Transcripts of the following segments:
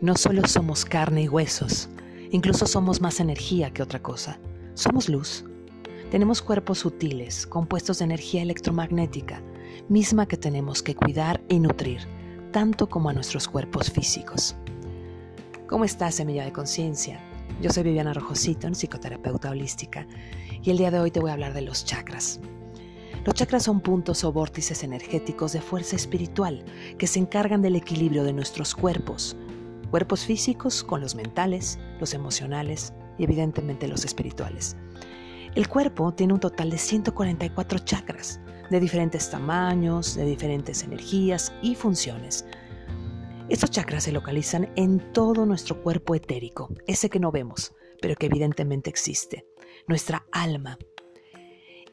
No solo somos carne y huesos, incluso somos más energía que otra cosa. Somos luz. Tenemos cuerpos sutiles, compuestos de energía electromagnética, misma que tenemos que cuidar y nutrir, tanto como a nuestros cuerpos físicos. ¿Cómo estás, semilla de conciencia? Yo soy Viviana Rojosito, psicoterapeuta holística, y el día de hoy te voy a hablar de los chakras. Los chakras son puntos o vórtices energéticos de fuerza espiritual que se encargan del equilibrio de nuestros cuerpos, cuerpos físicos con los mentales, los emocionales y evidentemente los espirituales. El cuerpo tiene un total de 144 chakras, de diferentes tamaños, de diferentes energías y funciones. Estos chakras se localizan en todo nuestro cuerpo etérico, ese que no vemos, pero que evidentemente existe, nuestra alma.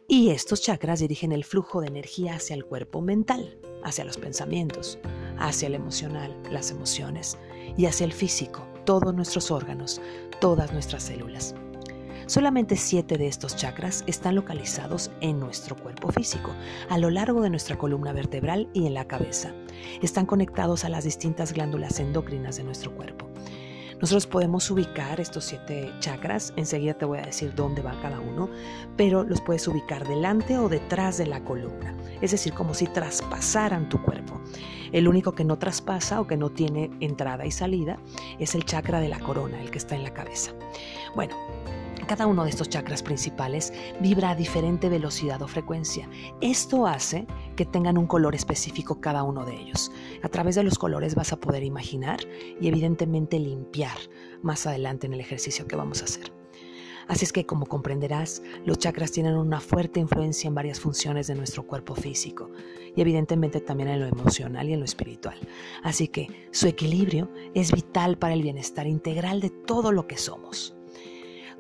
Y estos chakras dirigen el flujo de energía hacia el cuerpo mental, hacia los pensamientos, hacia el emocional, las emociones, y hacia el físico, todos nuestros órganos, todas nuestras células. Solamente siete de estos chakras están localizados en nuestro cuerpo físico, a lo largo de nuestra columna vertebral y en la cabeza. Están conectados a las distintas glándulas endocrinas de nuestro cuerpo. Nosotros podemos ubicar estos siete chakras, enseguida te voy a decir dónde va cada uno, pero los puedes ubicar delante o detrás de la columna, es decir, como si traspasaran tu cuerpo. El único que no traspasa o que no tiene entrada y salida es el chakra de la corona, el que está en la cabeza. Bueno, cada uno de estos chakras principales vibra a diferente velocidad o frecuencia. Esto hace que tengan un color específico cada uno de ellos. A través de los colores vas a poder imaginar y evidentemente limpiar más adelante en el ejercicio que vamos a hacer. Así es que, como comprenderás, los chakras tienen una fuerte influencia en varias funciones de nuestro cuerpo físico y evidentemente también en lo emocional y en lo espiritual. Así que su equilibrio es vital para el bienestar integral de todo lo que somos.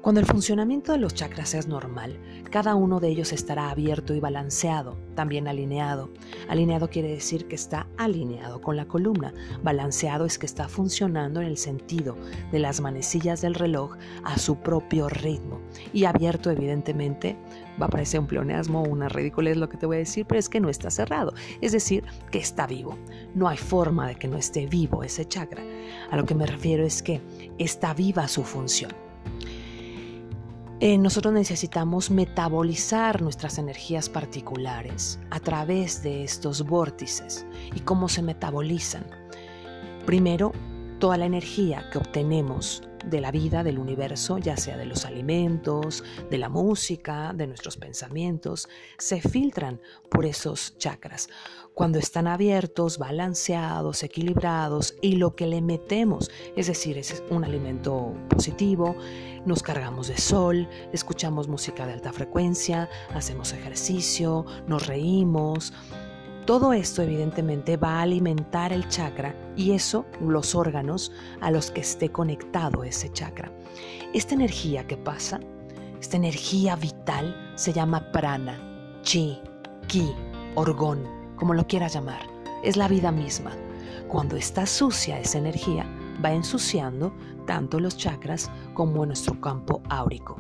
Cuando el funcionamiento de los chakras es normal, cada uno de ellos estará abierto y balanceado, también alineado. Alineado quiere decir que está alineado con la columna. Balanceado es que está funcionando en el sentido de las manecillas del reloj a su propio ritmo. Y abierto, evidentemente, va a parecer un pleonasmo una ridiculez lo que te voy a decir, pero es que no está cerrado. Es decir, que está vivo. No hay forma de que no esté vivo ese chakra. A lo que me refiero es que está viva su función. Eh, nosotros necesitamos metabolizar nuestras energías particulares a través de estos vórtices. ¿Y cómo se metabolizan? Primero, toda la energía que obtenemos de la vida, del universo, ya sea de los alimentos, de la música, de nuestros pensamientos, se filtran por esos chakras. Cuando están abiertos, balanceados, equilibrados y lo que le metemos, es decir, es un alimento positivo, nos cargamos de sol, escuchamos música de alta frecuencia, hacemos ejercicio, nos reímos, todo esto evidentemente va a alimentar el chakra y eso los órganos a los que esté conectado ese chakra. Esta energía que pasa, esta energía vital se llama prana, chi, ki, orgón, como lo quieras llamar. Es la vida misma. Cuando está sucia esa energía, va ensuciando tanto los chakras como nuestro campo áurico.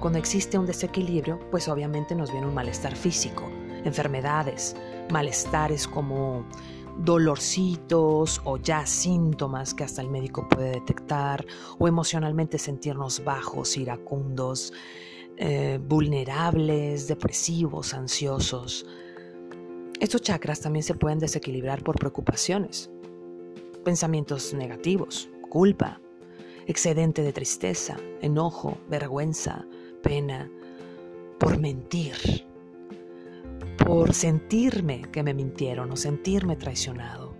Cuando existe un desequilibrio, pues obviamente nos viene un malestar físico, enfermedades, malestares como dolorcitos o ya síntomas que hasta el médico puede detectar o emocionalmente sentirnos bajos, iracundos, eh, vulnerables, depresivos, ansiosos. Estos chakras también se pueden desequilibrar por preocupaciones, pensamientos negativos, culpa, excedente de tristeza, enojo, vergüenza, pena, por mentir por sentirme que me mintieron o sentirme traicionado,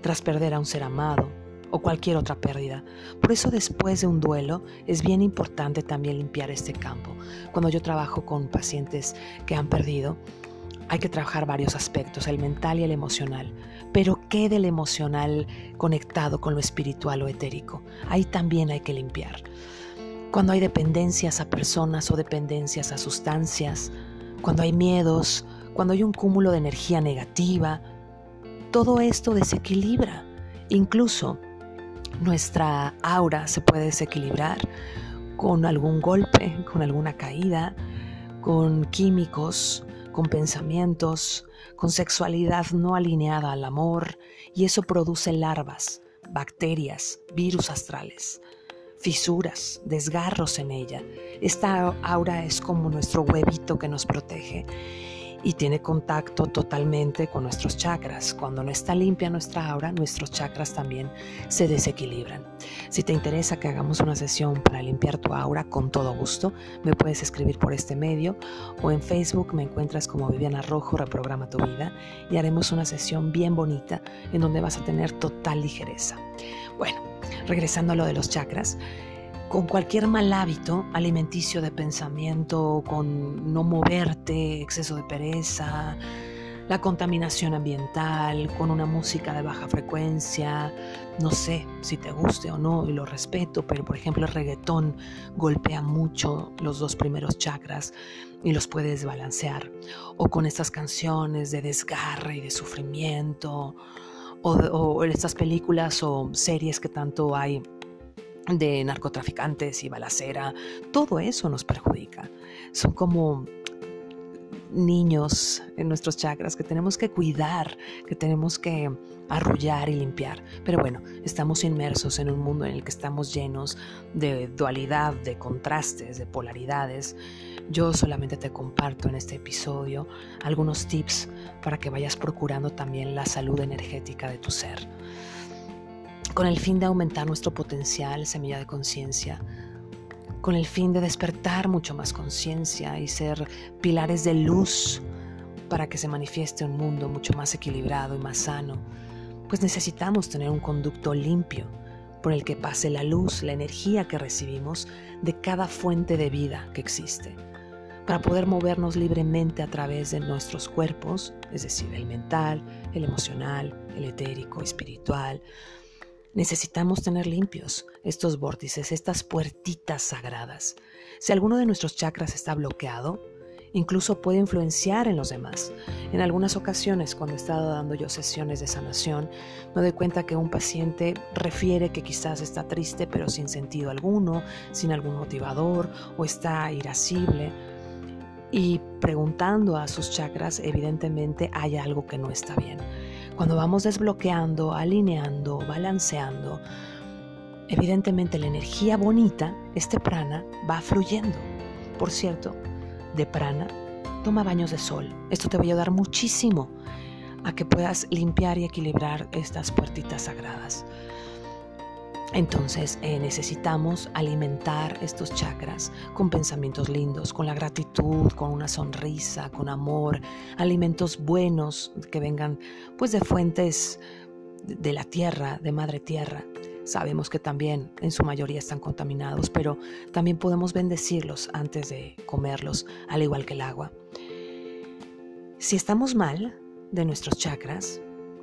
tras perder a un ser amado o cualquier otra pérdida. Por eso después de un duelo es bien importante también limpiar este campo. Cuando yo trabajo con pacientes que han perdido, hay que trabajar varios aspectos, el mental y el emocional. Pero ¿qué del emocional conectado con lo espiritual o etérico? Ahí también hay que limpiar. Cuando hay dependencias a personas o dependencias a sustancias, cuando hay miedos, cuando hay un cúmulo de energía negativa, todo esto desequilibra. Incluso nuestra aura se puede desequilibrar con algún golpe, con alguna caída, con químicos, con pensamientos, con sexualidad no alineada al amor, y eso produce larvas, bacterias, virus astrales, fisuras, desgarros en ella. Esta aura es como nuestro huevito que nos protege y tiene contacto totalmente con nuestros chakras. Cuando no está limpia nuestra aura, nuestros chakras también se desequilibran. Si te interesa que hagamos una sesión para limpiar tu aura, con todo gusto, me puedes escribir por este medio o en Facebook me encuentras como Viviana Rojo, Reprograma tu Vida y haremos una sesión bien bonita en donde vas a tener total ligereza. Bueno, regresando a lo de los chakras, con cualquier mal hábito alimenticio de pensamiento, con no moverte, exceso de pereza, la contaminación ambiental, con una música de baja frecuencia, no sé si te guste o no y lo respeto, pero por ejemplo el reggaetón golpea mucho los dos primeros chakras y los puede desbalancear, o con estas canciones de desgarre y de sufrimiento, o, o estas películas o series que tanto hay de narcotraficantes y balacera, todo eso nos perjudica. Son como niños en nuestros chakras que tenemos que cuidar, que tenemos que arrullar y limpiar. Pero bueno, estamos inmersos en un mundo en el que estamos llenos de dualidad, de contrastes, de polaridades. Yo solamente te comparto en este episodio algunos tips para que vayas procurando también la salud energética de tu ser con el fin de aumentar nuestro potencial, semilla de conciencia, con el fin de despertar mucho más conciencia y ser pilares de luz para que se manifieste un mundo mucho más equilibrado y más sano, pues necesitamos tener un conducto limpio por el que pase la luz, la energía que recibimos de cada fuente de vida que existe, para poder movernos libremente a través de nuestros cuerpos, es decir, el mental, el emocional, el etérico, espiritual, Necesitamos tener limpios estos vórtices, estas puertitas sagradas. Si alguno de nuestros chakras está bloqueado, incluso puede influenciar en los demás. En algunas ocasiones, cuando he estado dando yo sesiones de sanación, me doy cuenta que un paciente refiere que quizás está triste pero sin sentido alguno, sin algún motivador o está irascible. Y preguntando a sus chakras, evidentemente hay algo que no está bien. Cuando vamos desbloqueando, alineando, balanceando, evidentemente la energía bonita, este prana, va fluyendo. Por cierto, de prana, toma baños de sol. Esto te va a ayudar muchísimo a que puedas limpiar y equilibrar estas puertitas sagradas. Entonces eh, necesitamos alimentar estos chakras con pensamientos lindos, con la gratitud, con una sonrisa, con amor, alimentos buenos que vengan pues de fuentes de la tierra, de madre tierra. Sabemos que también en su mayoría están contaminados, pero también podemos bendecirlos antes de comerlos, al igual que el agua. Si estamos mal de nuestros chakras,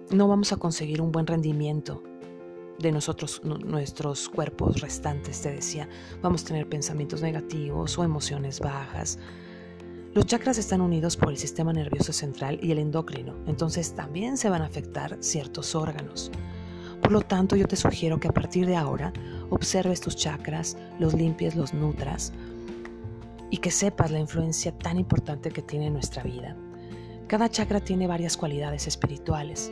no vamos a conseguir un buen rendimiento de nosotros, nuestros cuerpos restantes, te decía, vamos a tener pensamientos negativos o emociones bajas. Los chakras están unidos por el sistema nervioso central y el endocrino, entonces también se van a afectar ciertos órganos. Por lo tanto, yo te sugiero que a partir de ahora observes tus chakras, los limpies, los nutras y que sepas la influencia tan importante que tiene en nuestra vida. Cada chakra tiene varias cualidades espirituales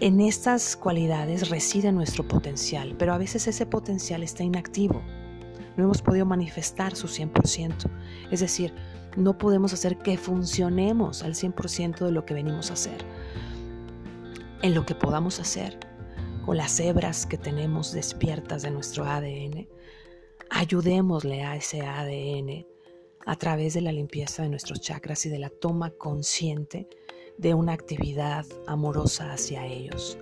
en estas cualidades reside nuestro potencial, pero a veces ese potencial está inactivo. No hemos podido manifestar su 100%. Es decir, no podemos hacer que funcionemos al 100% de lo que venimos a hacer. En lo que podamos hacer, con las hebras que tenemos despiertas de nuestro ADN, ayudémosle a ese ADN a través de la limpieza de nuestros chakras y de la toma consciente de una actividad amorosa hacia ellos.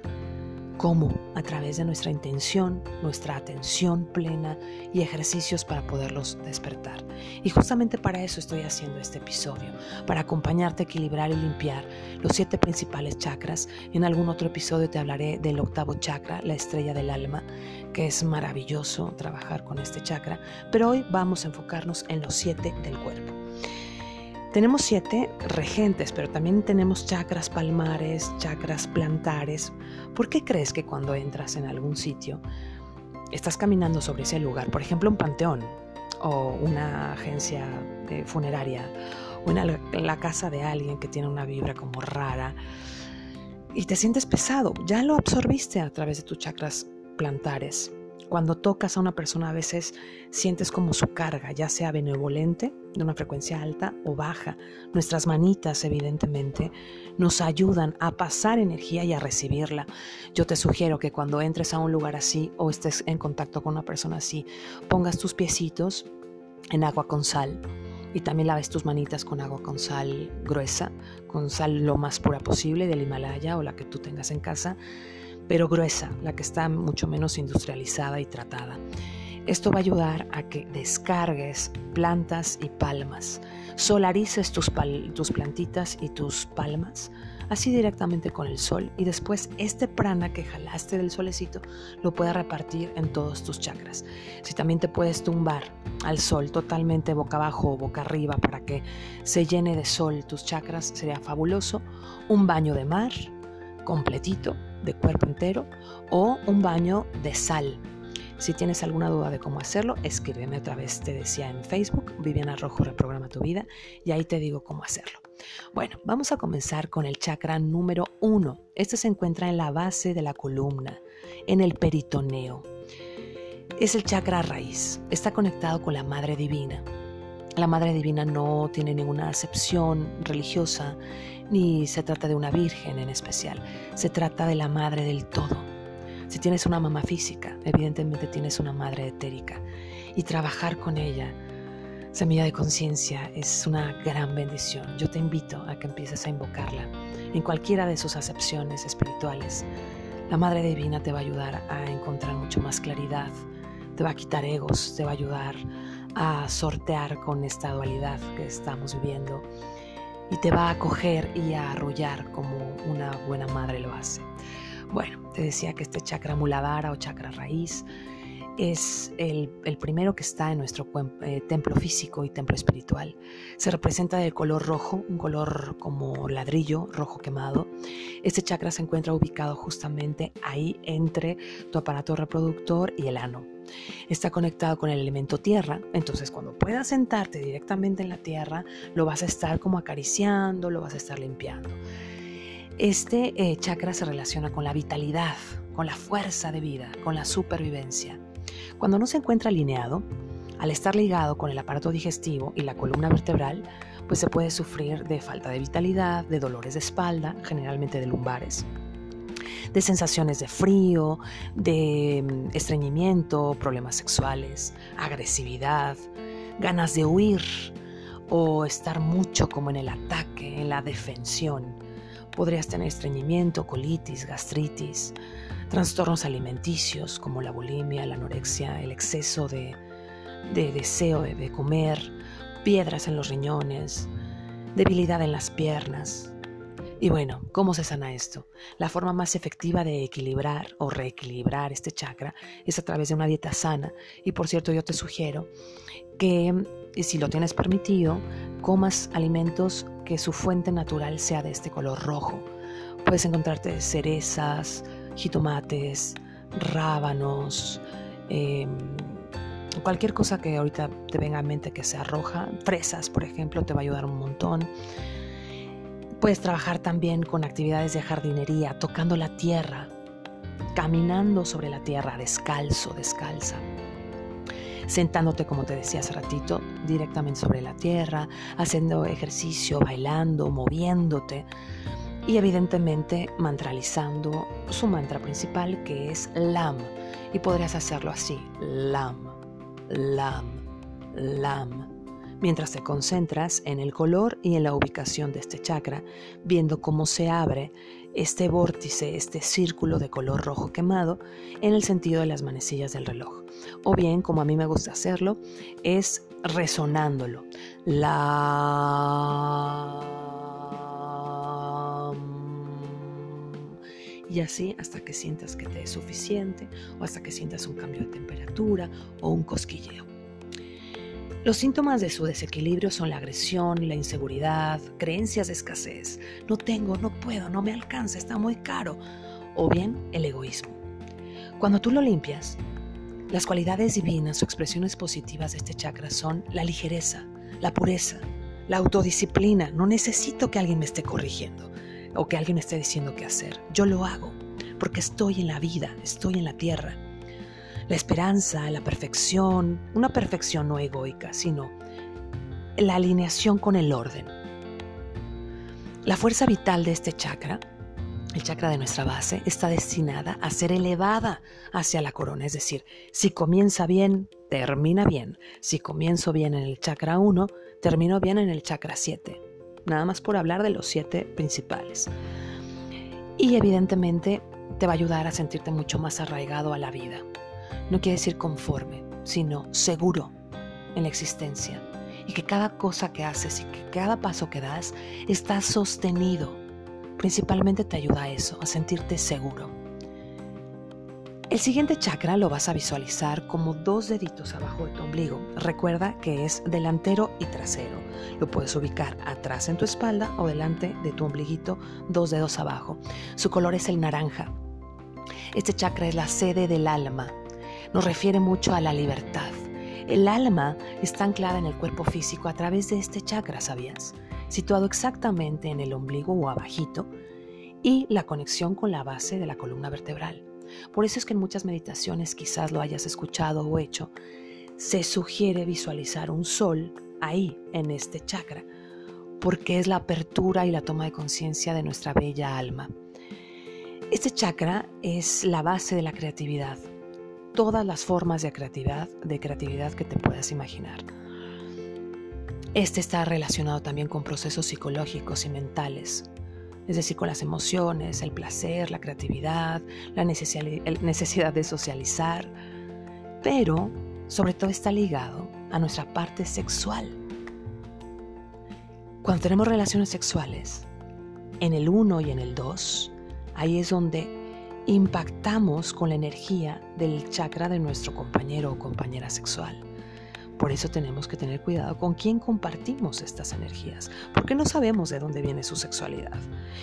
¿Cómo? A través de nuestra intención, nuestra atención plena y ejercicios para poderlos despertar. Y justamente para eso estoy haciendo este episodio, para acompañarte a equilibrar y limpiar los siete principales chakras. En algún otro episodio te hablaré del octavo chakra, la estrella del alma, que es maravilloso trabajar con este chakra, pero hoy vamos a enfocarnos en los siete del cuerpo. Tenemos siete regentes, pero también tenemos chakras palmares, chakras plantares. ¿Por qué crees que cuando entras en algún sitio estás caminando sobre ese lugar, por ejemplo un panteón o una agencia funeraria o la casa de alguien que tiene una vibra como rara, y te sientes pesado, ya lo absorbiste a través de tus chakras plantares. Cuando tocas a una persona a veces sientes como su carga, ya sea benevolente, de una frecuencia alta o baja. Nuestras manitas, evidentemente, nos ayudan a pasar energía y a recibirla. Yo te sugiero que cuando entres a un lugar así o estés en contacto con una persona así, pongas tus piecitos en agua con sal y también laves tus manitas con agua con sal gruesa, con sal lo más pura posible del Himalaya o la que tú tengas en casa pero gruesa, la que está mucho menos industrializada y tratada. Esto va a ayudar a que descargues plantas y palmas, solarices tus, plantitas y tus palmas, así directamente con el sol, y después este prana que jalaste del solecito lo puedes repartir en todos tus chakras. Si también te puedes tumbar al sol totalmente boca abajo o boca arriba para que se llene de sol tus chakras, sería fabuloso. Un baño de mar completito de cuerpo entero o un baño de sal. Si tienes alguna duda de cómo hacerlo, escríbeme otra vez, te decía en Facebook, Viviana Rojo Reprograma tu Vida, y ahí te digo cómo hacerlo. Bueno, vamos a comenzar con el chakra número uno. Este se encuentra en la base de la columna, en el peritoneo. Es el chakra raíz, está conectado con la Madre Divina. La Madre Divina no tiene ninguna acepción religiosa, ni se trata de una virgen en especial, se trata de la madre del todo. Si tienes una mamá física, evidentemente tienes una madre etérica y trabajar con ella, semilla de conciencia, es una gran bendición. Yo te invito a que empieces a invocarla en cualquiera de sus acepciones espirituales. La Madre Divina te va a ayudar a encontrar mucho más claridad, te va a quitar egos, te va a ayudar a sortear con esta dualidad que estamos viviendo y te va a acoger y a arrullar como una buena madre lo hace. Bueno, te decía que este chakra muladhara o chakra raíz es el, primero que está en nuestro eh, templo físico y templo espiritual. Se representa del color rojo, un color como ladrillo, rojo quemado. Este chakra se encuentra ubicado justamente ahí entre tu aparato reproductor y el ano. Está conectado con el elemento tierra, entonces cuando puedas sentarte directamente en la tierra, lo vas a estar como acariciando, lo vas a estar limpiando. Este eh, chakra se relaciona con la vitalidad, con la fuerza de vida, con la supervivencia. Cuando no se encuentra alineado, al estar ligado con el aparato digestivo y la columna vertebral, pues se puede sufrir de falta de vitalidad, de dolores de espalda, generalmente de lumbares, de sensaciones de frío, de mm, estreñimiento, problemas sexuales, agresividad, ganas de huir o estar mucho como en el ataque, en la defensión. Podrías tener estreñimiento, colitis, gastritis, trastornos alimenticios como la bulimia, la anorexia, el exceso de, deseo de, de comer, piedras en los riñones, debilidad en las piernas. Y bueno, ¿cómo se sana esto? La forma más efectiva de equilibrar o reequilibrar este chakra es a través de una dieta sana. Y por cierto, yo te sugiero que si lo tienes permitido, comas alimentos que su fuente natural sea de este color rojo. Puedes encontrarte cerezas, jitomates, rábanos, em, cualquier cosa que ahorita te venga a mente que sea roja, fresas por ejemplo, te va a ayudar un montón. Puedes trabajar también con actividades de jardinería, tocando la tierra, caminando sobre la tierra, descalzo, descalza. Sentándote, como te decía hace ratito, directamente sobre la tierra, haciendo ejercicio, bailando, moviéndote y evidentemente mantralizando su mantra principal que es LAM. Y podrías hacerlo así, LAM, LAM, LAM. Mientras te concentras en el color y en la ubicación de este chakra, viendo cómo se abre este vórtice, este círculo de color rojo quemado en el sentido de las manecillas del reloj. O bien, como a mí me gusta hacerlo, es resonándolo. La y así hasta que sientas que te es suficiente o hasta que sientas un cambio de temperatura o un cosquilleo. Los síntomas de su desequilibrio son la agresión, la inseguridad, creencias de escasez, no tengo, no puedo, no me alcanza, está muy caro, o bien el egoísmo. Cuando tú lo limpias, las cualidades divinas o expresiones positivas de este chakra son la ligereza, la pureza, la autodisciplina, no necesito que alguien me esté corrigiendo o que alguien esté diciendo qué hacer. Yo lo hago porque estoy en la vida, estoy en la tierra. La esperanza, la perfección, una perfección no egoica, sino la alineación con el orden. La fuerza vital de este chakra, el chakra de nuestra base, está destinada a ser elevada hacia la corona. Es decir, si comienza bien, termina bien. Si comienzo bien en el chakra 1, termino bien en el chakra 7. Nada más por hablar de los siete principales. Y evidentemente te va a ayudar a sentirte mucho más arraigado a la vida. No quiere decir conforme, sino seguro en la existencia y que cada cosa que haces y que cada paso que das está sostenido. Principalmente te ayuda a eso, a sentirte seguro. El siguiente chakra lo vas a visualizar como dos deditos abajo de tu ombligo. Recuerda que es delantero y trasero. Lo puedes ubicar atrás en tu espalda o delante de tu ombliguito, dos dedos abajo. Su color es el naranja. Este chakra es la sede del alma. Nos refiere mucho a la libertad el alma está anclada en el cuerpo físico a través de este chakra, ¿sabías? Situado exactamente en el ombligo o abajito y la conexión con la base de la columna vertebral. Por eso es que en muchas meditaciones, quizás lo hayas escuchado o hecho, se sugiere visualizar un sol ahí, en este chakra, porque es la apertura y la toma de conciencia de nuestra bella alma. Este chakra es la base de la creatividad, todas las formas de creatividad, de creatividad que te puedas imaginar. Este está relacionado también con procesos psicológicos y mentales, es decir, con las emociones, el placer, la creatividad, la necesidad de socializar, pero sobre todo está ligado a nuestra parte sexual. Cuando tenemos relaciones sexuales, en el 1 y en el 2, ahí es donde impactamos con la energía del chakra de nuestro compañero o compañera sexual. Por eso tenemos que tener cuidado con quién compartimos estas energías, porque no sabemos de dónde viene su sexualidad.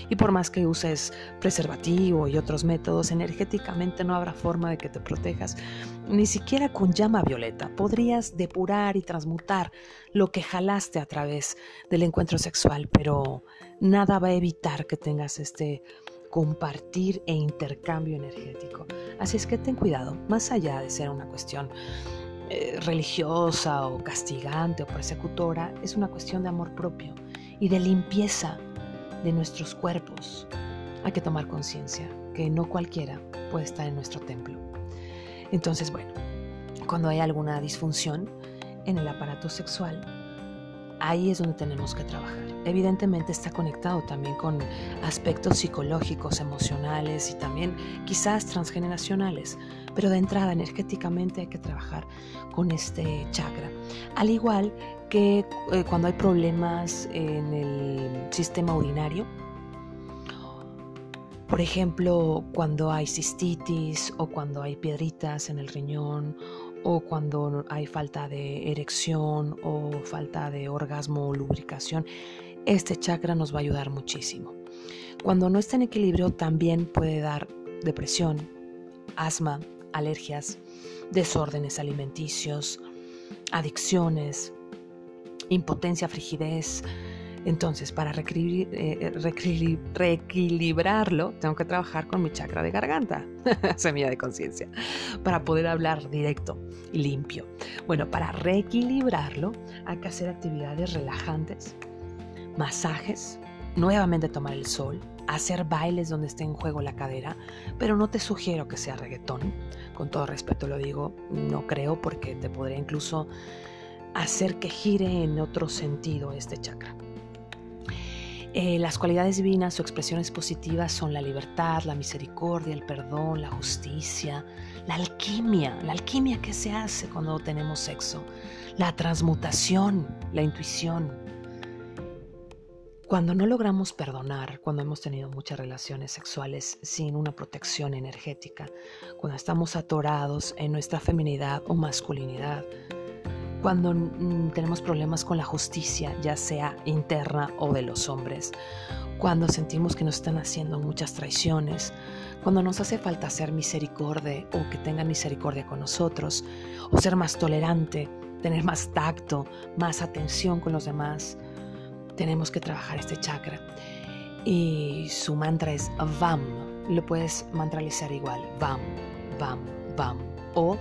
Y por más que uses preservativo y otros métodos, energéticamente no habrá forma de que te protejas, ni siquiera con llama violeta. Podrías depurar y transmutar lo que jalaste a través del encuentro sexual, pero nada va a evitar que tengas este compartir e intercambio energético. Así es que ten cuidado, más allá de ser una cuestión eh, religiosa o castigante o persecutora, es una cuestión de amor propio y de limpieza de nuestros cuerpos. Hay que tomar conciencia que no cualquiera puede estar en nuestro templo. Entonces, bueno, cuando hay alguna disfunción en el aparato sexual, ahí es donde tenemos que trabajar. Evidentemente está conectado también con aspectos psicológicos, emocionales y también quizás transgeneracionales, pero de entrada energéticamente hay que trabajar con este chakra. Al igual que eh, cuando hay problemas en el sistema urinario, por ejemplo, cuando hay cistitis o cuando hay piedritas en el riñón o cuando hay falta de erección o falta de orgasmo o lubricación, este chakra nos va a ayudar muchísimo. Cuando no está en equilibrio también puede dar depresión, asma, alergias, desórdenes alimenticios, adicciones, impotencia, frigidez, entonces, para eh, reequilibrarlo, tengo que trabajar con mi chakra de garganta, semilla de conciencia, para poder hablar directo y limpio. Bueno, para reequilibrarlo hay que hacer actividades relajantes, masajes, nuevamente tomar el sol, hacer bailes donde esté en juego la cadera, pero no te sugiero que sea reggaetón. Con todo respeto lo digo, no creo porque te podría incluso hacer que gire en otro sentido este chakra. Eh, las cualidades divinas o expresiones positivas son la libertad, la misericordia, el perdón, la justicia, la alquimia, la alquimia que se hace cuando tenemos sexo, la transmutación, la intuición. Cuando no logramos perdonar, cuando hemos tenido muchas relaciones sexuales sin una protección energética, cuando estamos atorados en nuestra feminidad o masculinidad, cuando tenemos problemas con la justicia, ya sea interna o de los hombres, cuando sentimos que nos están haciendo muchas traiciones, cuando nos hace falta hacer misericordia o que tengan misericordia con nosotros, o ser más tolerante, tener más tacto, más atención con los demás, tenemos que trabajar este chakra. Y su mantra es VAM. Lo puedes mantralizar igual. VAM, VAM, VAM. O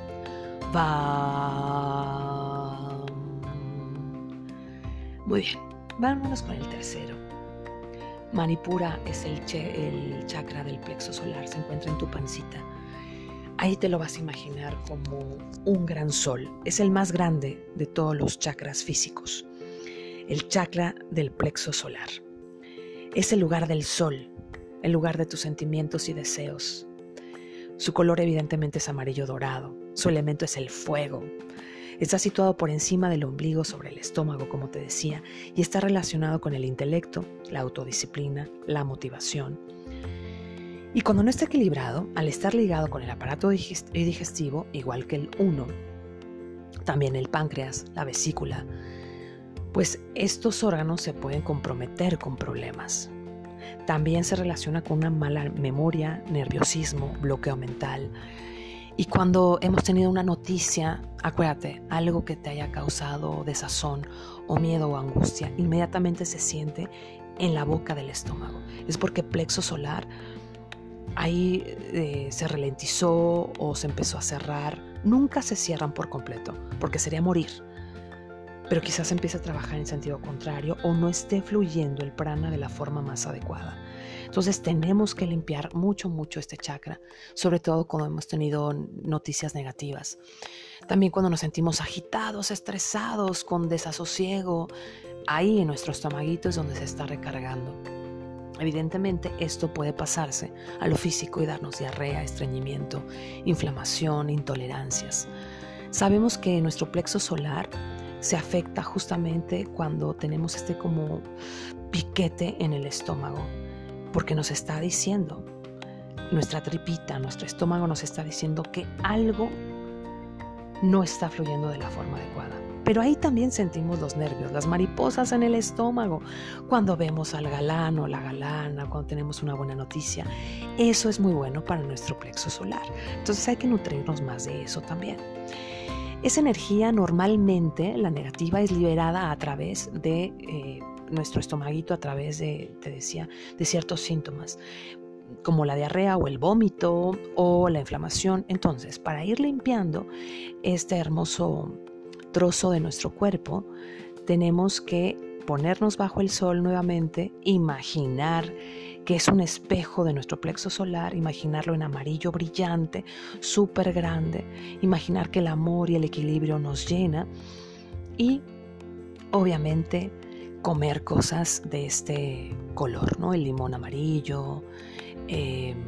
VAM. Muy bien. Vámonos con el tercero. Manipura es el, el chakra del plexo solar. Se encuentra en tu pancita. Ahí te lo vas a imaginar como un gran sol. Es el más grande de todos los chakras físicos. El chakra del plexo solar. Es el lugar del sol, el lugar de tus sentimientos y deseos. Su color evidentemente es amarillo dorado. Su elemento es el fuego. Está situado por encima del ombligo sobre el estómago, como te decía, y está relacionado con el intelecto, la autodisciplina, la motivación y cuando no está equilibrado, al estar ligado con el aparato digestivo, igual que el 1, también el páncreas, la vesícula, pues estos órganos se pueden comprometer con problemas. También se relaciona con una mala memoria, nerviosismo, bloqueo mental. Y cuando hemos tenido una noticia, acuérdate, algo que te haya causado desazón o miedo o angustia, inmediatamente se siente en la boca del estómago. Es porque plexo solar ahí eh, se ralentizó o se empezó a cerrar. Nunca se cierran por completo, porque sería morir. Pero quizás empiece a trabajar en sentido contrario o no esté fluyendo el prana de la forma más adecuada. Entonces tenemos que limpiar mucho, mucho este chakra, sobre todo cuando hemos tenido noticias negativas. También cuando nos sentimos agitados, estresados, con desasosiego, ahí en nuestro estomaguito es donde se está recargando. Evidentemente esto puede pasarse a lo físico y darnos diarrea, estreñimiento, inflamación, intolerancias. Sabemos que nuestro plexo solar se afecta justamente cuando tenemos este como piquete en el estómago, porque nos está diciendo, nuestra tripita, nuestro estómago nos está diciendo que algo no está fluyendo de la forma adecuada. Pero ahí también sentimos los nervios, las mariposas en el estómago, cuando vemos al galán o la galana, cuando tenemos una buena noticia. Eso es muy bueno para nuestro plexo solar. Entonces hay que nutrirnos más de eso también. Esa energía normalmente, la negativa, es liberada a través de eh, nuestro estomaguito, a través de, te decía, de ciertos síntomas como la diarrea o el vómito o la inflamación. Entonces, para ir limpiando este hermoso trozo de nuestro cuerpo, tenemos que ponernos bajo el sol nuevamente, imaginar que es un espejo de nuestro plexo solar, imaginarlo en amarillo brillante, súper grande, imaginar que el amor y el equilibrio nos llena y obviamente comer cosas de este color, ¿no? El limón amarillo, em,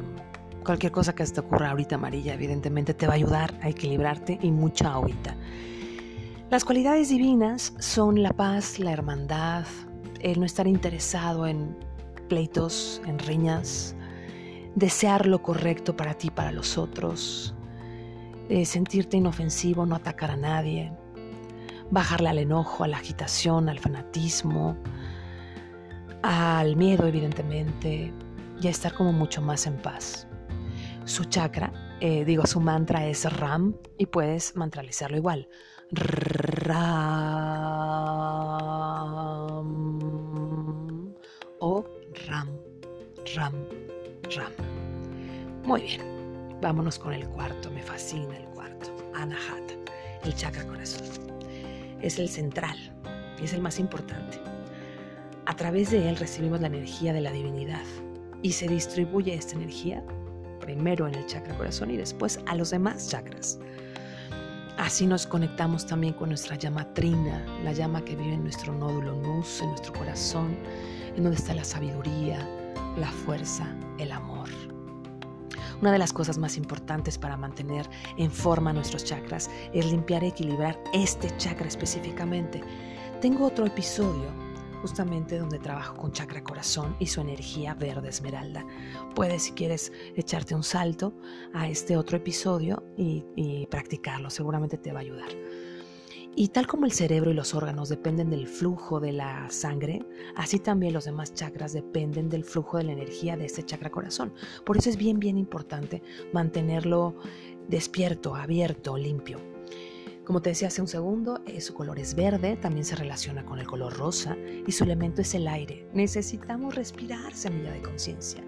cualquier cosa que se te ocurra ahorita amarilla, evidentemente te va a ayudar a equilibrarte y mucha agüita. Las cualidades divinas son la paz, la hermandad, el no estar interesado en pleitos, en riñas, desear lo correcto para ti, para los otros, eh, sentirte inofensivo, no atacar a nadie, bajarle al enojo, a la agitación, al fanatismo, al miedo evidentemente, y a estar como mucho más en paz. Su chakra, eh, digo, su mantra es Ram y puedes mantralizarlo igual. Ram o Ram, Ram, Ram. Muy bien, vámonos con el cuarto, me fascina el cuarto, Anahata, el chakra corazón. Es el central es el más importante. A través de él recibimos la energía de la divinidad y se distribuye esta energía primero en el chakra corazón y después a los demás chakras. Así nos conectamos también con nuestra llama trina, la llama que vive en nuestro nódulo nus, en nuestro corazón, en donde está la sabiduría, la fuerza, el amor. Una de las cosas más importantes para mantener en forma nuestros chakras es limpiar y equilibrar este chakra específicamente. Tengo otro episodio justamente donde trabajo con chakra corazón y su energía verde esmeralda. Puedes, si quieres, echarte un salto a este otro episodio y, y practicarlo, seguramente te va a ayudar. Y tal como el cerebro y los órganos dependen del flujo de la sangre, así también los demás chakras dependen del flujo de la energía de este chakra corazón. Por eso es bien, bien importante mantenerlo despierto, abierto, limpio. Como te decía hace un segundo, eh, su color es verde, también se relaciona con el color rosa y su elemento es el aire. Necesitamos respirar, semilla de conciencia.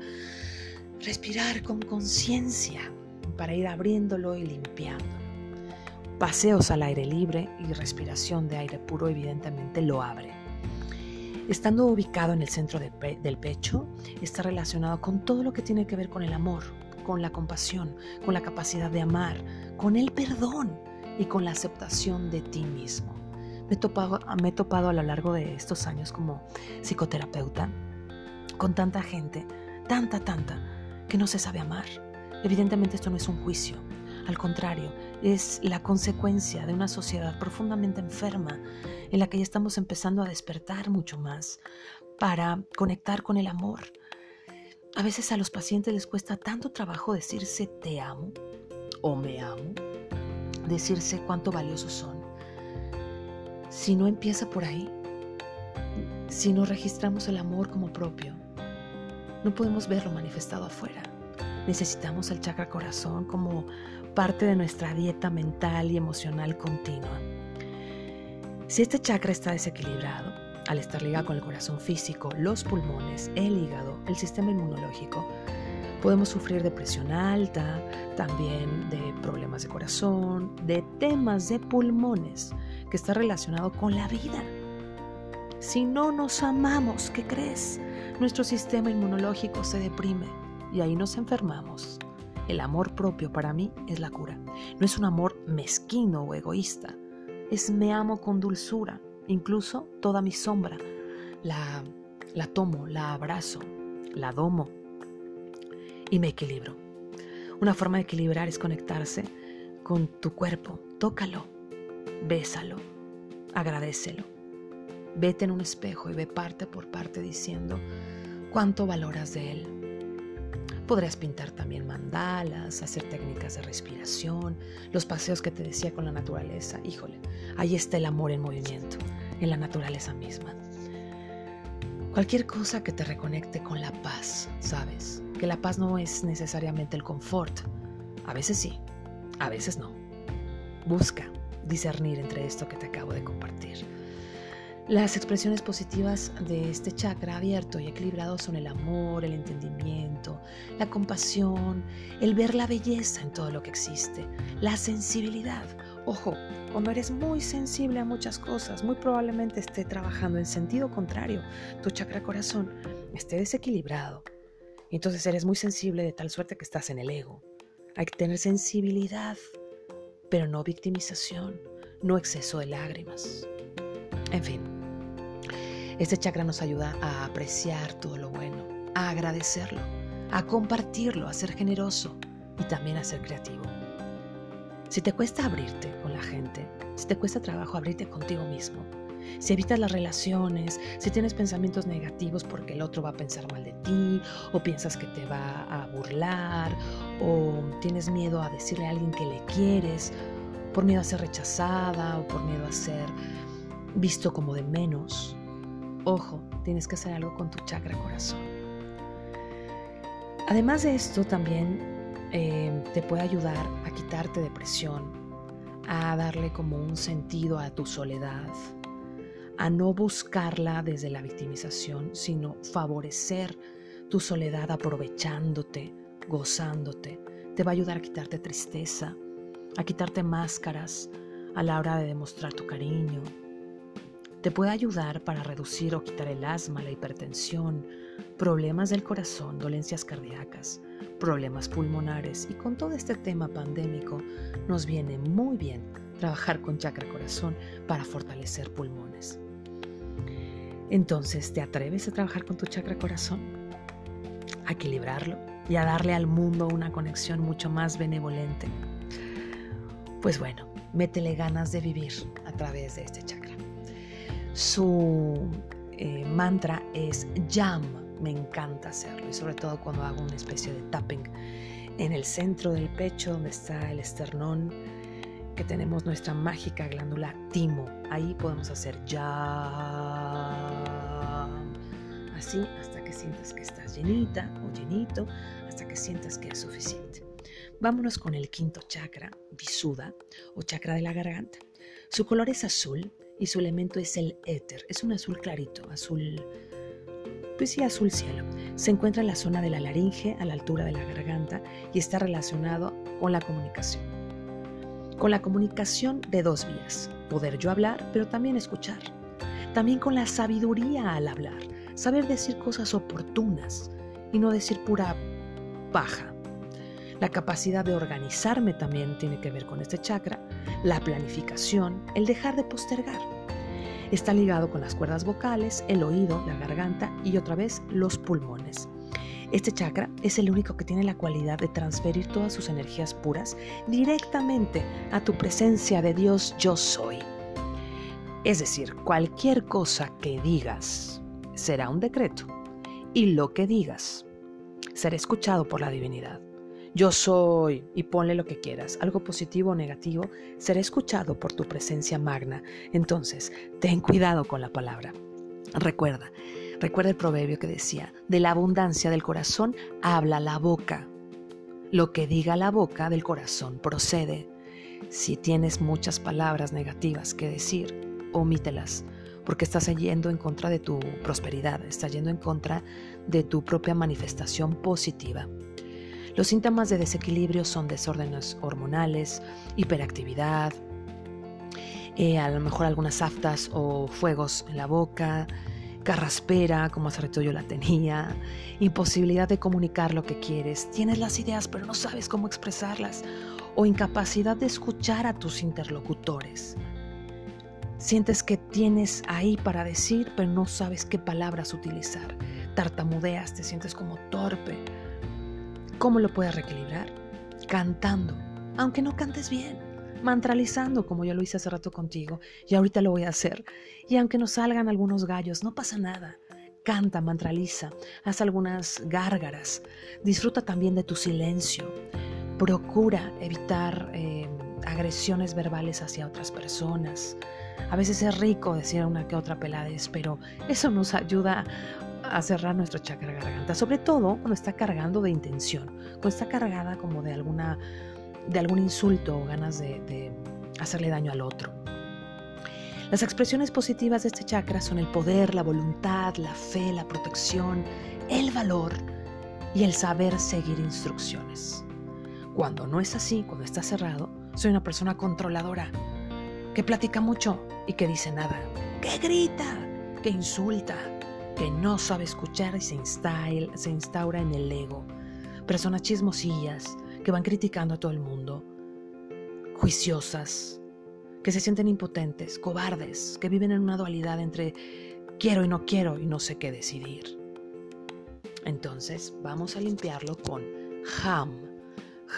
Respirar con conciencia para ir abriéndolo y limpiándolo. Paseos al aire libre y respiración de aire puro evidentemente lo abre. Estando ubicado en el centro del pecho, está relacionado con todo lo que tiene que ver con el amor, con la compasión, con la capacidad de amar, con el perdón y con la aceptación de ti mismo. Me he topado, me he topado a lo largo de estos años como psicoterapeuta con tanta gente, tanta, tanta, que no se sabe amar. Evidentemente esto no es un juicio, al contrario, es la consecuencia de una sociedad profundamente enferma en la que ya estamos empezando a despertar mucho más para conectar con el amor. A veces a los pacientes les cuesta tanto trabajo decirse te amo o me amo decirse cuánto valiosos son. Si no empieza por ahí, si no registramos el amor como propio, no podemos verlo manifestado afuera. Necesitamos el chakra corazón como parte de nuestra dieta mental y emocional continua. Si este chakra está desequilibrado, al estar ligado con el corazón físico, los pulmones, el hígado, el sistema inmunológico, Podemos sufrir de presión alta, también de problemas de corazón, de temas de pulmones, que está relacionado con la vida. Si no nos amamos, ¿qué crees? Nuestro sistema inmunológico se deprime y ahí nos enfermamos. El amor propio para mí es la cura. No es un amor mezquino o egoísta. Es me amo con dulzura. Incluso toda mi sombra. La, la tomo, la abrazo, la domo y me equilibro. Una forma de equilibrar es conectarse con tu cuerpo. Tócalo, bésalo, agradecelo. Vete en un espejo y ve parte por parte diciendo cuánto valoras de él. Podrías pintar también mandalas, hacer técnicas de respiración, los paseos que te decía con la naturaleza. Híjole, ahí está el amor en movimiento, en la naturaleza misma. Cualquier cosa que te reconecte con la paz, ¿sabes? Que la paz no es necesariamente el confort. A veces sí, a veces no. Busca discernir entre esto que te acabo de compartir. Las expresiones positivas de este chakra abierto y equilibrado son el amor, el entendimiento, la compasión, el ver la belleza en todo lo que existe, la sensibilidad. Ojo, cuando eres muy sensible a muchas cosas, muy probablemente esté trabajando en sentido contrario. Tu chakra corazón esté desequilibrado. Entonces eres muy sensible de tal suerte que estás en el ego. Hay que tener sensibilidad, pero no victimización, no exceso de lágrimas. En fin, este chakra nos ayuda a apreciar todo lo bueno, a agradecerlo, a compartirlo, a ser generoso y también a ser creativo. Si te cuesta abrirte con la gente, si te cuesta trabajo abrirte contigo mismo, si evitas las relaciones, si tienes pensamientos negativos porque el otro va a pensar mal de ti, o piensas que te va a burlar, o tienes miedo a decirle a alguien que le quieres, por miedo a ser rechazada o por miedo a ser visto como de menos, ojo, tienes que hacer algo con tu chakra corazón. Además de esto, también Em, te puede ayudar a quitarte depresión, a darle como un sentido a tu soledad, a no buscarla desde la victimización, sino favorecer tu soledad aprovechándote, gozándote. Te va a ayudar a quitarte tristeza, a quitarte máscaras a la hora de demostrar tu cariño. Te puede ayudar para reducir o quitar el asma, la hipertensión, problemas del corazón, dolencias cardíacas problemas pulmonares y con todo este tema pandémico nos viene muy bien trabajar con chakra corazón para fortalecer pulmones. Entonces, ¿te atreves a trabajar con tu chakra corazón? A equilibrarlo y a darle al mundo una conexión mucho más benevolente. Pues bueno, métele ganas de vivir a través de este chakra. Su eh, mantra es YAM me encanta hacerlo y sobre todo cuando hago una especie de tapping en el centro del pecho donde está el esternón que tenemos nuestra mágica glándula timo. Ahí podemos hacer ya así hasta que sientas que estás llenita o llenito, hasta que sientas que es suficiente. Vámonos con el quinto chakra, Visuda o chakra de la garganta. Su color es azul y su elemento es el éter. Es un azul clarito, azul, pues sí, azul cielo. Se encuentra en la zona de la laringe, a la altura de la garganta, y está relacionado con la comunicación. Con la comunicación de dos vías, poder yo hablar, pero también escuchar. También con la sabiduría al hablar, saber decir cosas oportunas y no decir pura paja. La capacidad de organizarme también tiene que ver con este chakra, la planificación, el dejar de postergar. Está ligado con las cuerdas vocales, el oído, la garganta y otra vez los pulmones. Este chakra es el único que tiene la cualidad de transferir todas sus energías puras directamente a tu presencia de Dios yo soy. Es decir, cualquier cosa que digas será un decreto y lo que digas será escuchado por la divinidad yo soy, y ponle lo que quieras, algo positivo o negativo, será escuchado por tu presencia magna. Entonces, ten cuidado con la palabra. Recuerda, recuerda el proverbio que decía, de la abundancia del corazón habla la boca. Lo que diga la boca del corazón procede. Si tienes muchas palabras negativas que decir, omítelas, porque estás yendo en contra de tu prosperidad, estás yendo en contra de tu propia manifestación positiva. Los síntomas de desequilibrio son desórdenes hormonales, hiperactividad, eh, a lo mejor algunas aftas o fuegos en la boca, carraspera, como hace rato yo la tenía, imposibilidad de comunicar lo que quieres, tienes las ideas pero no sabes cómo expresarlas, o incapacidad de escuchar a tus interlocutores. Sientes que tienes ahí para decir pero no sabes qué palabras utilizar, tartamudeas, te sientes como torpe ¿Cómo lo puedes reequilibrar? Cantando, aunque no cantes bien, mantralizando como yo lo hice hace rato contigo y ahorita lo voy a hacer. Y aunque nos salgan algunos gallos, no pasa nada. Canta, mantraliza, haz algunas gárgaras, disfruta también de tu silencio. Procura evitar eh, agresiones verbales hacia otras personas. A veces es rico decir una que otra peladez, pero eso nos ayuda a cerrar nuestro chakra garganta, sobre todo cuando está cargando de intención, cuando está cargada como de alguna de algún insulto o ganas de, de hacerle daño al otro. Las expresiones positivas de este chakra son el poder, la voluntad, la fe, la protección, el valor y el saber seguir instrucciones. Cuando no es así, cuando está cerrado, soy una persona controladora, que platica mucho y que dice nada, que grita, que insulta, que no sabe escuchar y se, se instaura en el ego. Personas chismosillas que van criticando a todo el mundo, juiciosas, que se sienten impotentes, cobardes, que viven en una dualidad entre quiero y no quiero y no sé qué decidir. Entonces vamos a limpiarlo con ham.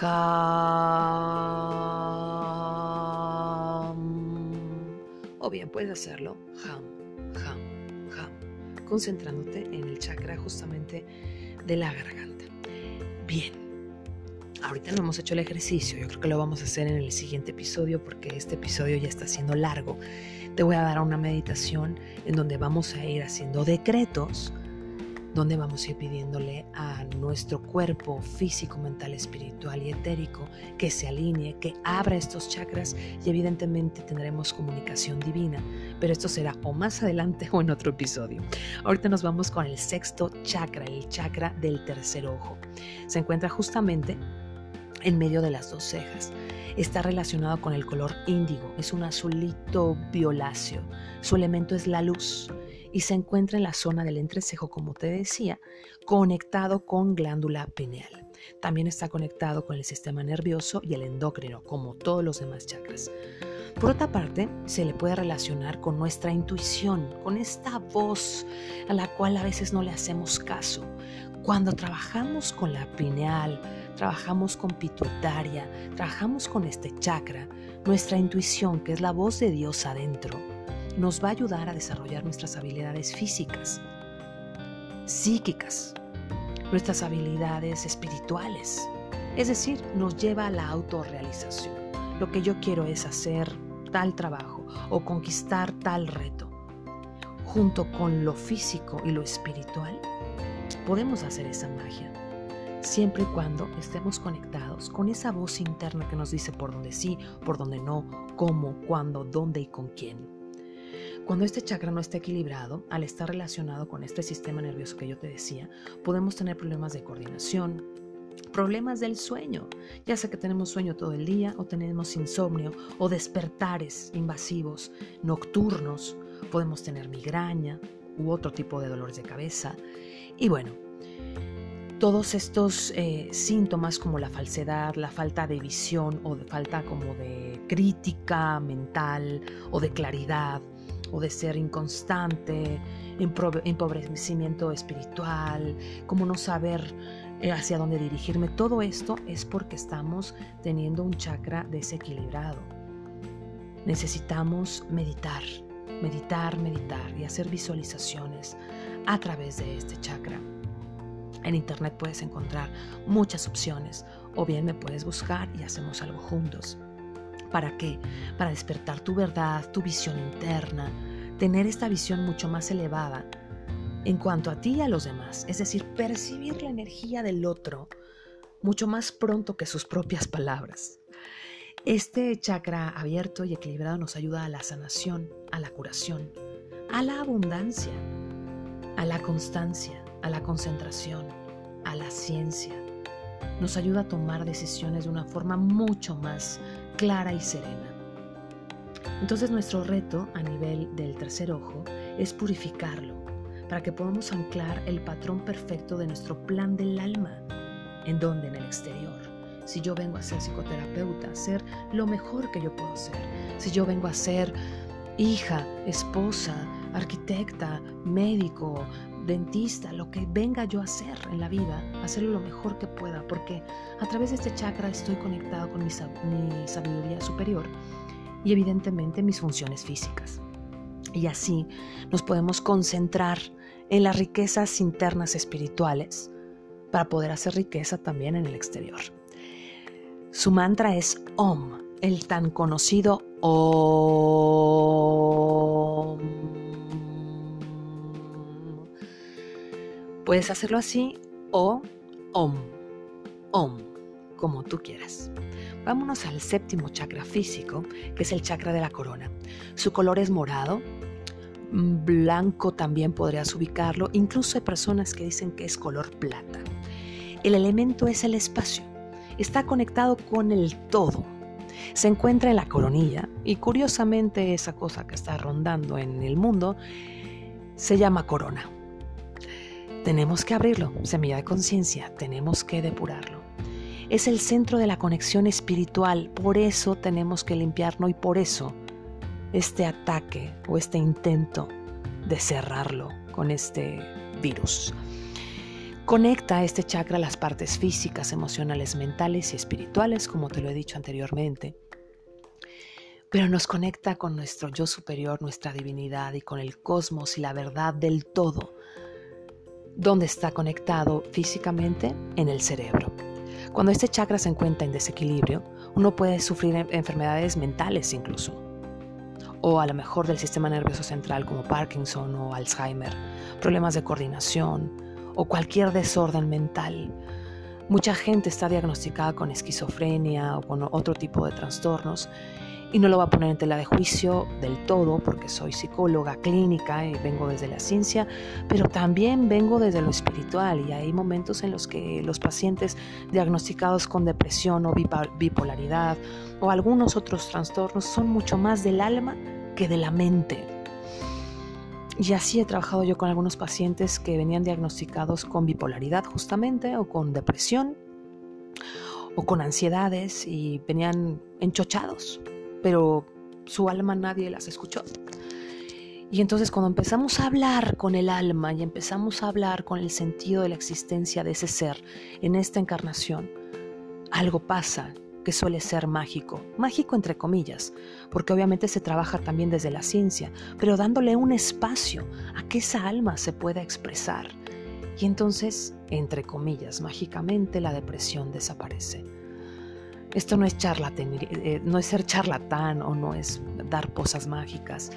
Ham. O bien puedes hacerlo ham, ham concentrándote en el chakra justamente de la garganta. Bien, ahorita no hemos hecho el ejercicio, yo creo que lo vamos a hacer en el siguiente episodio porque este episodio ya está siendo largo. Te voy a dar una meditación en donde vamos a ir haciendo decretos donde vamos a ir pidiéndole a nuestro cuerpo físico, mental, espiritual y etérico que se alinee, que abra estos chakras y evidentemente tendremos comunicación divina, pero esto será o más adelante o en otro episodio. Ahorita nos vamos con el sexto chakra, el chakra del tercer ojo. Se encuentra justamente en medio de las dos cejas. Está relacionado con el color índigo, es un azulito violáceo. Su elemento es la luz y se encuentra en la zona del entrecejo, como te decía, conectado con glándula pineal. También está conectado con el sistema nervioso y el endocrino, como todos los demás chakras. Por otra parte, se le puede relacionar con nuestra intuición, con esta voz a la cual a veces no le hacemos caso. Cuando trabajamos con la pineal, trabajamos con pituitaria, trabajamos con este chakra, nuestra intuición, que es la voz de Dios adentro, nos va a ayudar a desarrollar nuestras habilidades físicas, psíquicas, nuestras habilidades espirituales. Es decir, nos lleva a la autorrealización. Lo que yo quiero es hacer tal trabajo o conquistar tal reto. Junto con lo físico y lo espiritual, podemos hacer esa magia. siempre y cuando estemos conectados con esa voz interna que nos dice por dónde sí, por dónde no, cómo, cuándo, dónde y con quién. Cuando este chakra no está equilibrado, al estar relacionado con este sistema nervioso que yo te decía, podemos tener problemas de coordinación, problemas del sueño, ya sea que tenemos sueño todo el día o tenemos insomnio o despertares invasivos nocturnos, podemos tener migraña u otro tipo de dolores de cabeza. Y bueno, todos estos eh, síntomas como la falsedad, la falta de visión o de falta como de crítica mental o de claridad de ser inconstante, empobrecimiento espiritual, como no saber eh, hacia dónde dirigirme, todo esto es porque estamos teniendo un chakra desequilibrado. Necesitamos meditar, meditar, meditar y hacer visualizaciones a través de este chakra. En internet puedes encontrar muchas opciones o bien me puedes buscar y hacemos algo juntos. ¿Para qué? Para despertar tu verdad, tu visión interna, tener esta visión mucho más elevada en cuanto a ti y a los demás, es decir, percibir la energía del otro mucho más pronto que sus propias palabras. Este chakra abierto y equilibrado nos ayuda a la sanación, a la curación, a la abundancia, a la constancia, a la concentración, a la ciencia. Nos ayuda a tomar decisiones de una forma mucho más clara y serena. Entonces nuestro reto a nivel del tercer ojo es purificarlo para que podamos anclar el patrón perfecto de nuestro plan del alma. ¿En donde En el exterior. Si yo vengo a ser psicoterapeuta, a ser lo mejor que yo puedo ser. Si yo vengo a ser hija, esposa, arquitecta, médico, dentista, lo que venga yo a hacer en la vida, hacerlo lo mejor que pueda, porque a través de este chakra estoy conectado con mi, sabiduría superior y evidentemente mis funciones físicas. Y así nos podemos concentrar en las riquezas internas espirituales para poder hacer riqueza también en el exterior. Su mantra es Om, el tan conocido Om. Puedes hacerlo así o Om, Om, como tú quieras. Vámonos al séptimo chakra físico, que es el chakra de la corona. Su color es morado, blanco también podrías ubicarlo, incluso hay personas que dicen que es color plata. El elemento es el espacio, está conectado con el todo. Se encuentra en la coronilla y curiosamente esa cosa que está rondando en el mundo se llama corona. Tenemos que abrirlo, semilla de conciencia, tenemos que depurarlo. Es el centro de la conexión espiritual, por eso tenemos que limpiarlo y por eso este ataque o este intento de cerrarlo con este virus. Conecta este chakra a las partes físicas, emocionales, mentales y espirituales, como te lo he dicho anteriormente. Pero nos conecta con nuestro yo superior, nuestra divinidad y con el cosmos y la verdad del todo ¿Dónde está conectado físicamente? En el cerebro. Cuando este chakra se encuentra en desequilibrio, uno puede sufrir enfermedades mentales incluso, o a lo mejor del sistema nervioso central como Parkinson o Alzheimer, problemas de coordinación o cualquier desorden mental. Mucha gente está diagnosticada con esquizofrenia o con otro tipo de trastornos y no lo voy a poner en tela de juicio del todo porque soy psicóloga clínica y vengo desde la ciencia, pero también vengo desde lo espiritual y hay momentos en los que los pacientes diagnosticados con depresión o bipolaridad o algunos otros trastornos son mucho más del alma que de la mente. Y así he trabajado yo con algunos pacientes que venían diagnosticados con bipolaridad justamente o con depresión o con ansiedades y venían enchochados pero su alma nadie las escuchó. Y entonces cuando empezamos a hablar con el alma y empezamos a hablar con el sentido de la existencia de ese ser en esta encarnación, algo pasa que suele ser mágico, mágico entre comillas, porque obviamente se trabaja también desde la ciencia, pero dándole un espacio a que esa alma se pueda expresar. Y entonces, entre comillas, mágicamente la depresión desaparece. Esto no es, eh, no es ser charlatán o no es dar posas mágicas,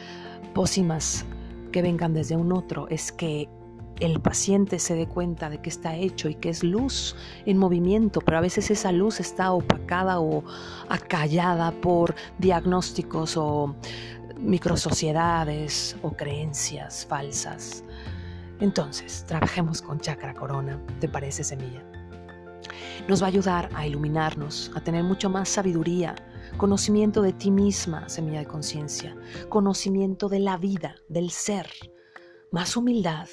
pócimas que vengan desde un otro, es que el paciente se dé cuenta de que está hecho y que es luz en movimiento, pero a veces esa luz está opacada o acallada por diagnósticos o microsociedades o creencias falsas. Entonces, trabajemos con chakra corona, ¿te parece semilla? Nos va a ayudar a iluminarnos, a tener mucho más sabiduría, conocimiento de ti misma, semilla de conciencia, conocimiento de la vida, del ser, más humildad,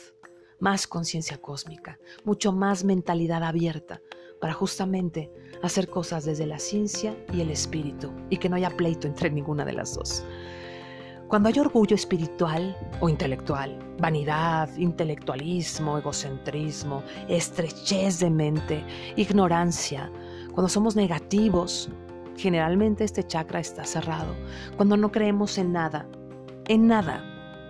más conciencia cósmica, mucho más mentalidad abierta para justamente hacer cosas desde la ciencia y el espíritu y que no haya pleito entre ninguna de las dos. Cuando hay orgullo espiritual o intelectual, vanidad, intelectualismo, egocentrismo, estrechez de mente, ignorancia, cuando somos negativos, generalmente este chakra está cerrado. Cuando no creemos en nada, en nada,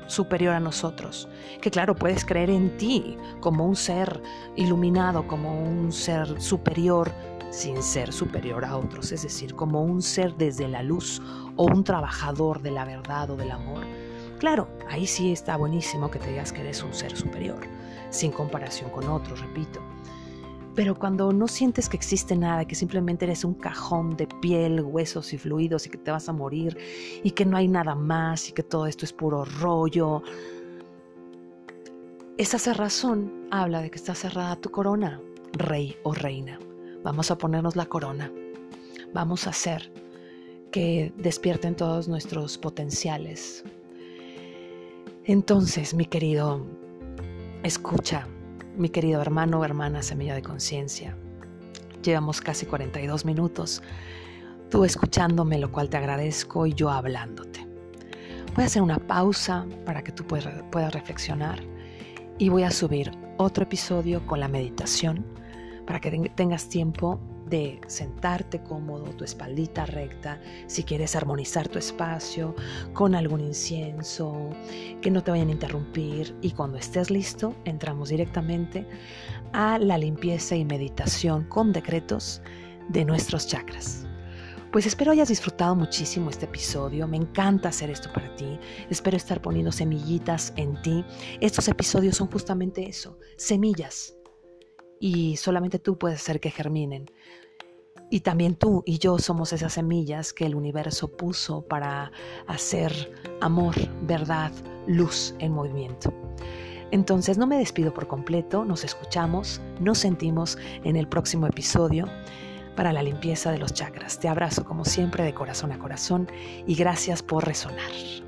superior a nosotros. Que claro, puedes creer en ti como un ser iluminado, como un ser superior sin ser superior a otros, es decir, como un ser desde la luz o un trabajador de la verdad o del amor. Claro, ahí sí está buenísimo que te digas que eres un ser superior, sin comparación con otros, repito. Pero cuando no sientes que existe nada, que simplemente eres un cajón de piel, huesos y fluidos y que te vas a morir y que no hay nada más y que todo esto es puro rollo, esa cerrazón habla de que está cerrada tu corona, rey o reina. Vamos a ponernos la corona. Vamos a hacer que despierten todos nuestros potenciales. Entonces, mi querido, escucha, mi querido hermano o hermana semilla de conciencia. Llevamos casi 42 minutos, tú escuchándome, lo cual te agradezco, y yo hablándote. Voy a hacer una pausa para que tú puedas reflexionar y voy a subir otro episodio con la meditación para que tengas tiempo de sentarte cómodo, tu espaldita recta, si quieres armonizar tu espacio con algún incienso, que no te vayan a interrumpir y cuando estés listo entramos directamente a la limpieza y meditación con decretos de nuestros chakras. Pues espero hayas disfrutado muchísimo este episodio. Me encanta hacer esto para ti. Espero estar poniendo semillitas en ti. Estos episodios son justamente eso, semillas y solamente tú puedes hacer que germinen. Y también tú y yo somos esas semillas que el universo puso para hacer amor, verdad, luz en movimiento. Entonces no me despido por completo, nos escuchamos, nos sentimos en el próximo episodio para la limpieza de los chakras. Te abrazo como siempre de corazón a corazón y gracias por resonar.